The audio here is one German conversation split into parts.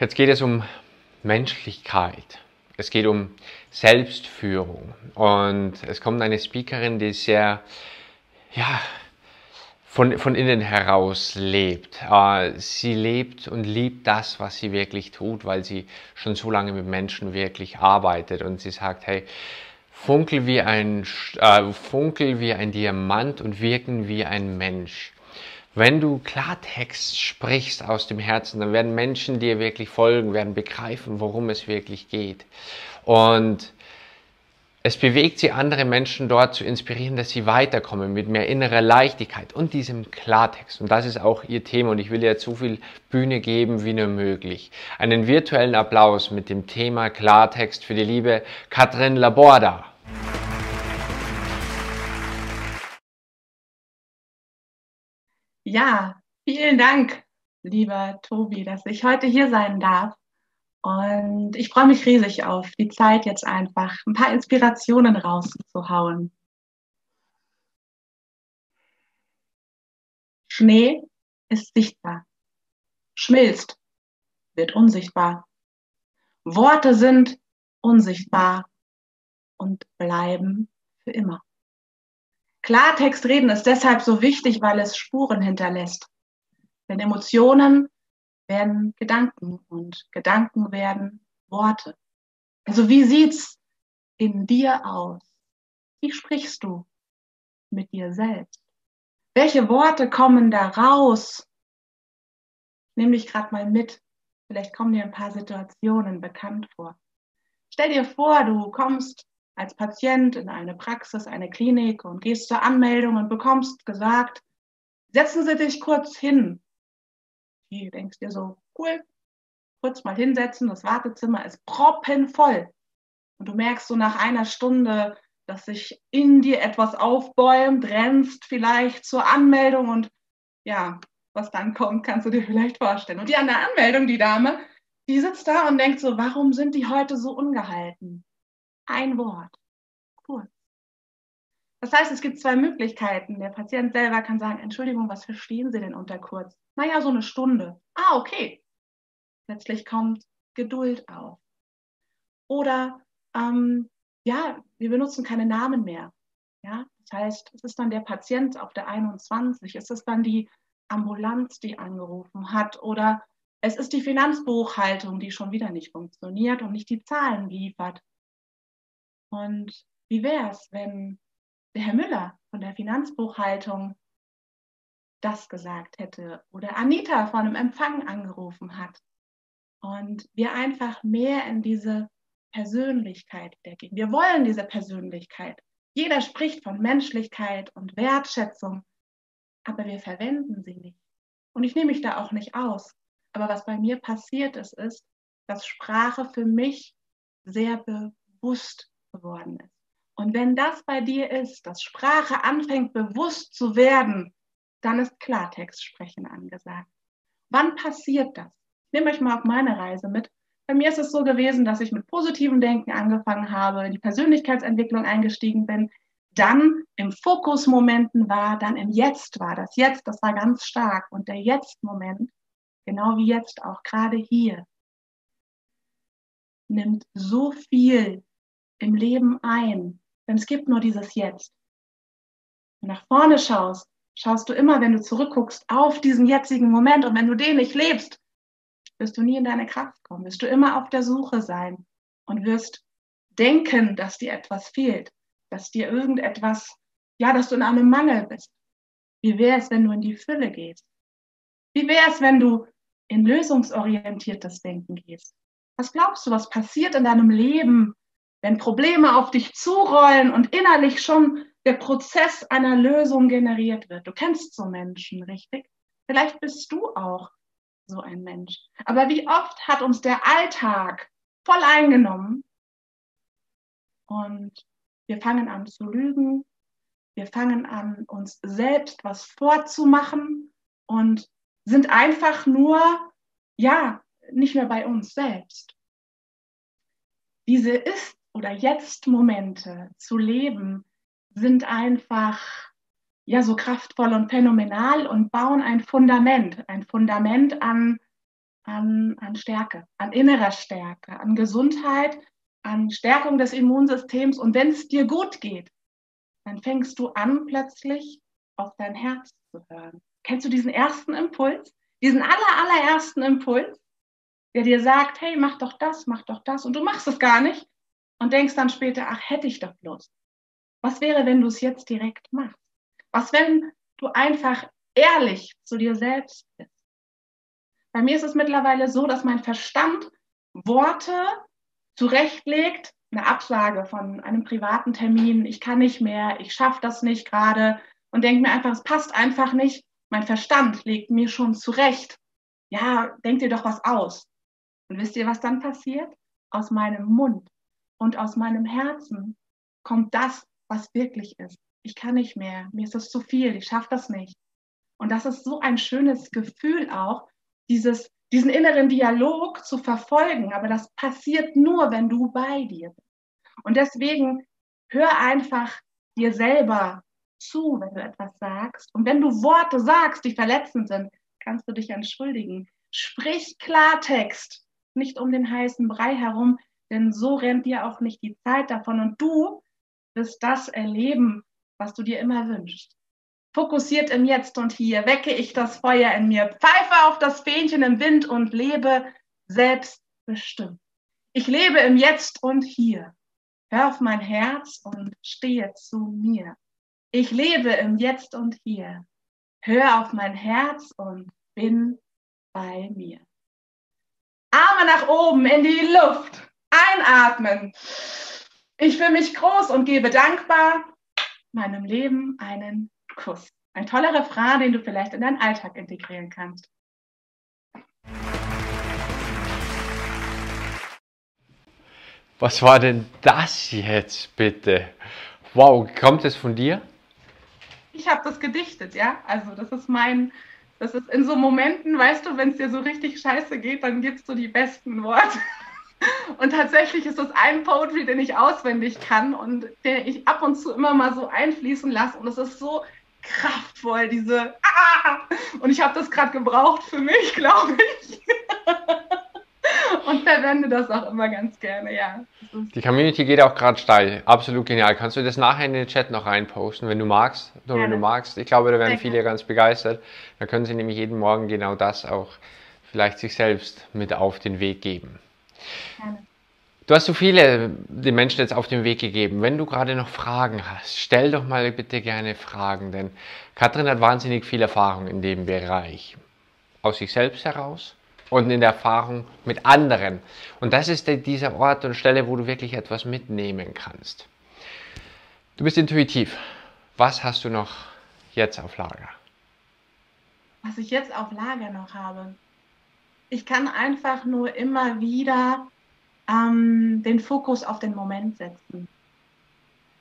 Jetzt geht es um Menschlichkeit. Es geht um Selbstführung. Und es kommt eine Speakerin, die sehr, ja, von, von innen heraus lebt. Äh, sie lebt und liebt das, was sie wirklich tut, weil sie schon so lange mit Menschen wirklich arbeitet. Und sie sagt, hey, funkel wie ein, äh, funkel wie ein Diamant und wirken wie ein Mensch. Wenn du Klartext sprichst aus dem Herzen, dann werden Menschen dir wirklich folgen, werden begreifen, worum es wirklich geht. Und es bewegt sie, andere Menschen dort zu inspirieren, dass sie weiterkommen mit mehr innerer Leichtigkeit und diesem Klartext. Und das ist auch ihr Thema und ich will ihr zu viel Bühne geben, wie nur möglich. Einen virtuellen Applaus mit dem Thema Klartext für die liebe Katrin Laborda. Ja, vielen Dank, lieber Tobi, dass ich heute hier sein darf. Und ich freue mich riesig auf die Zeit jetzt einfach, ein paar Inspirationen rauszuhauen. Schnee ist sichtbar, schmilzt, wird unsichtbar. Worte sind unsichtbar und bleiben für immer. Klartext reden ist deshalb so wichtig, weil es Spuren hinterlässt. Denn Emotionen werden Gedanken und Gedanken werden Worte. Also wie sieht's in dir aus? Wie sprichst du mit dir selbst? Welche Worte kommen da raus? Nimm dich gerade mal mit. Vielleicht kommen dir ein paar Situationen bekannt vor. Stell dir vor, du kommst als Patient in eine Praxis, eine Klinik und gehst zur Anmeldung und bekommst gesagt, setzen Sie dich kurz hin. Du denkst dir so, cool, kurz mal hinsetzen, das Wartezimmer ist proppenvoll. Und du merkst so nach einer Stunde, dass sich in dir etwas aufbäumt, rennst vielleicht zur Anmeldung und ja, was dann kommt, kannst du dir vielleicht vorstellen. Und die an der Anmeldung, die Dame, die sitzt da und denkt so, warum sind die heute so ungehalten? Ein Wort. Kurz. Das heißt, es gibt zwei Möglichkeiten. Der Patient selber kann sagen, Entschuldigung, was verstehen Sie denn unter kurz? Naja, so eine Stunde. Ah, okay. Plötzlich kommt Geduld auf. Oder, ähm, ja, wir benutzen keine Namen mehr. Ja, das heißt, es ist dann der Patient auf der 21, es ist dann die Ambulanz, die angerufen hat oder es ist die Finanzbuchhaltung, die schon wieder nicht funktioniert und nicht die Zahlen liefert. Und wie wäre es, wenn der Herr Müller von der Finanzbuchhaltung das gesagt hätte oder Anita von einem Empfang angerufen hat und wir einfach mehr in diese Persönlichkeit der gehen. Wir wollen diese Persönlichkeit. Jeder spricht von Menschlichkeit und Wertschätzung, aber wir verwenden sie nicht. Und ich nehme mich da auch nicht aus. Aber was bei mir passiert ist, ist, dass Sprache für mich sehr bewusst geworden ist. Und wenn das bei dir ist, dass Sprache anfängt bewusst zu werden, dann ist Klartext sprechen angesagt. Wann passiert das? Ich nehme euch mal auf meine Reise mit. Bei mir ist es so gewesen, dass ich mit positivem Denken angefangen habe, in die Persönlichkeitsentwicklung eingestiegen bin, dann im Fokusmomenten war, dann im Jetzt war. Das Jetzt, das war ganz stark. Und der Jetzt-Moment, genau wie jetzt auch gerade hier, nimmt so viel im Leben ein. Denn es gibt nur dieses Jetzt. Wenn du nach vorne schaust, schaust du immer, wenn du zurückguckst, auf diesen jetzigen Moment. Und wenn du den nicht lebst, wirst du nie in deine Kraft kommen, wirst du immer auf der Suche sein und wirst denken, dass dir etwas fehlt, dass dir irgendetwas, ja, dass du in einem Mangel bist. Wie wäre es, wenn du in die Fülle gehst? Wie wäre es, wenn du in lösungsorientiertes Denken gehst? Was glaubst du, was passiert in deinem Leben, wenn Probleme auf dich zurollen und innerlich schon der Prozess einer Lösung generiert wird. Du kennst so Menschen, richtig? Vielleicht bist du auch so ein Mensch. Aber wie oft hat uns der Alltag voll eingenommen und wir fangen an zu lügen, wir fangen an, uns selbst was vorzumachen und sind einfach nur, ja, nicht mehr bei uns selbst. Diese ist oder Jetzt-Momente zu leben, sind einfach ja so kraftvoll und phänomenal und bauen ein Fundament, ein Fundament an an, an Stärke, an innerer Stärke, an Gesundheit, an Stärkung des Immunsystems. Und wenn es dir gut geht, dann fängst du an, plötzlich auf dein Herz zu hören. Kennst du diesen ersten Impuls? Diesen aller, allerersten Impuls, der dir sagt, hey, mach doch das, mach doch das. Und du machst es gar nicht und denkst dann später, ach, hätte ich doch bloß. Was wäre, wenn du es jetzt direkt machst? Was, wenn du einfach ehrlich zu dir selbst bist? Bei mir ist es mittlerweile so, dass mein Verstand Worte zurechtlegt, eine Absage von einem privaten Termin, ich kann nicht mehr, ich schaffe das nicht gerade und denke mir einfach, es passt einfach nicht. Mein Verstand legt mir schon zurecht. Ja, denk dir doch was aus. Und wisst ihr, was dann passiert? Aus meinem Mund und aus meinem Herzen kommt das, was wirklich ist. Ich kann nicht mehr, mir ist es zu viel, ich schaffe das nicht. Und das ist so ein schönes Gefühl auch, dieses, diesen inneren Dialog zu verfolgen. Aber das passiert nur, wenn du bei dir bist. Und deswegen hör einfach dir selber zu, wenn du etwas sagst. Und wenn du Worte sagst, die verletzend sind, kannst du dich entschuldigen. Sprich Klartext, nicht um den heißen Brei herum, denn so rennt dir auch nicht die Zeit davon. Und du wirst das erleben, was du dir immer wünschst. Fokussiert im Jetzt und Hier wecke ich das Feuer in mir, pfeife auf das Fähnchen im Wind und lebe selbstbestimmt. Ich lebe im Jetzt und Hier. Hör auf mein Herz und stehe zu mir. Ich lebe im Jetzt und Hier. Hör auf mein Herz und bin bei mir. Arme nach oben in die Luft. Einatmen. Ich fühle mich groß und gebe dankbar meinem Leben einen Kuss. Ein toller Refrain, den du vielleicht in deinen Alltag integrieren kannst. Was war denn das jetzt bitte? Wow, kommt es von dir? Ich habe das gedichtet, ja. Also das ist mein, das ist in so Momenten, weißt du, wenn es dir so richtig scheiße geht, dann gibst du die besten Worte. Und tatsächlich ist das ein Poetry, den ich auswendig kann und den ich ab und zu immer mal so einfließen lasse. Und es ist so kraftvoll, diese ah! Und ich habe das gerade gebraucht für mich, glaube ich. und verwende das auch immer ganz gerne, ja. Die Community geht auch gerade steil. Absolut genial. Kannst du das nachher in den Chat noch reinposten, wenn du magst? Nur wenn du magst. Ich glaube, da werden viele ganz begeistert. Da können sie nämlich jeden Morgen genau das auch vielleicht sich selbst mit auf den Weg geben. Gerne. Du hast so viele den Menschen jetzt auf den Weg gegeben. Wenn du gerade noch Fragen hast, stell doch mal bitte gerne Fragen, denn Katrin hat wahnsinnig viel Erfahrung in dem Bereich. Aus sich selbst heraus und in der Erfahrung mit anderen. Und das ist dieser Ort und Stelle, wo du wirklich etwas mitnehmen kannst. Du bist intuitiv. Was hast du noch jetzt auf Lager? Was ich jetzt auf Lager noch habe. Ich kann einfach nur immer wieder ähm, den Fokus auf den Moment setzen.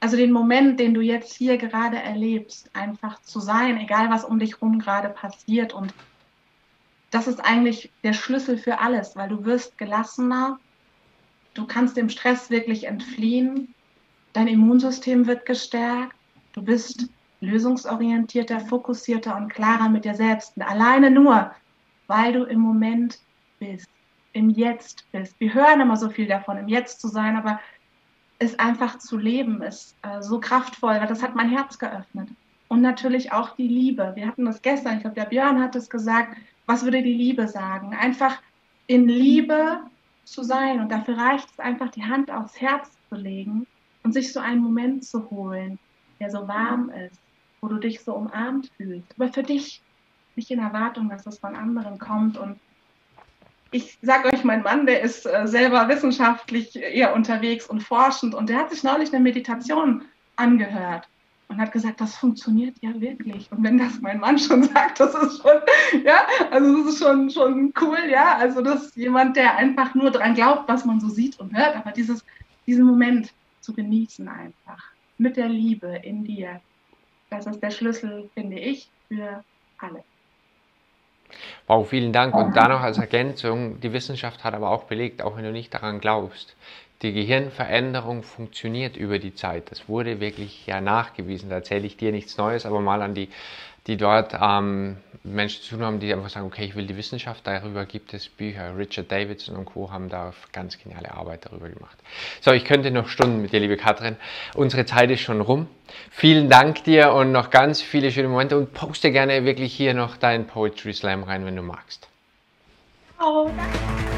Also den Moment, den du jetzt hier gerade erlebst, einfach zu sein, egal was um dich herum gerade passiert. Und das ist eigentlich der Schlüssel für alles, weil du wirst gelassener, du kannst dem Stress wirklich entfliehen, dein Immunsystem wird gestärkt, du bist lösungsorientierter, fokussierter und klarer mit dir selbst. Und alleine nur, weil du im Moment bist im Jetzt bist. Wir hören immer so viel davon, im Jetzt zu sein, aber es einfach zu leben ist äh, so kraftvoll, weil das hat mein Herz geöffnet. Und natürlich auch die Liebe. Wir hatten das gestern, ich glaube, der Björn hat es gesagt, was würde die Liebe sagen? Einfach in Liebe zu sein. Und dafür reicht es einfach, die Hand aufs Herz zu legen und sich so einen Moment zu holen, der so warm ist, wo du dich so umarmt fühlst. Aber für dich, nicht in Erwartung, dass es von anderen kommt und ich sage euch, mein Mann, der ist äh, selber wissenschaftlich eher unterwegs und forschend und der hat sich neulich eine Meditation angehört und hat gesagt, das funktioniert ja wirklich. Und wenn das mein Mann schon sagt, das ist schon, ja, also das ist schon, schon cool, ja. Also das ist jemand, der einfach nur dran glaubt, was man so sieht und hört, aber dieses, diesen Moment zu genießen einfach mit der Liebe in dir, das ist der Schlüssel, finde ich, für alles. Wow, vielen Dank. Und da noch als Ergänzung, die Wissenschaft hat aber auch belegt, auch wenn du nicht daran glaubst, die Gehirnveränderung funktioniert über die Zeit. Das wurde wirklich ja nachgewiesen. Da erzähle ich dir nichts Neues, aber mal an die die dort ähm, Menschen zu tun haben, die einfach sagen, okay, ich will die Wissenschaft, darüber gibt es Bücher. Richard Davidson und Co. haben da ganz geniale Arbeit darüber gemacht. So, ich könnte noch Stunden mit dir, liebe Katrin. Unsere Zeit ist schon rum. Vielen Dank dir und noch ganz viele schöne Momente und poste gerne wirklich hier noch deinen Poetry Slam rein, wenn du magst. Oh, danke.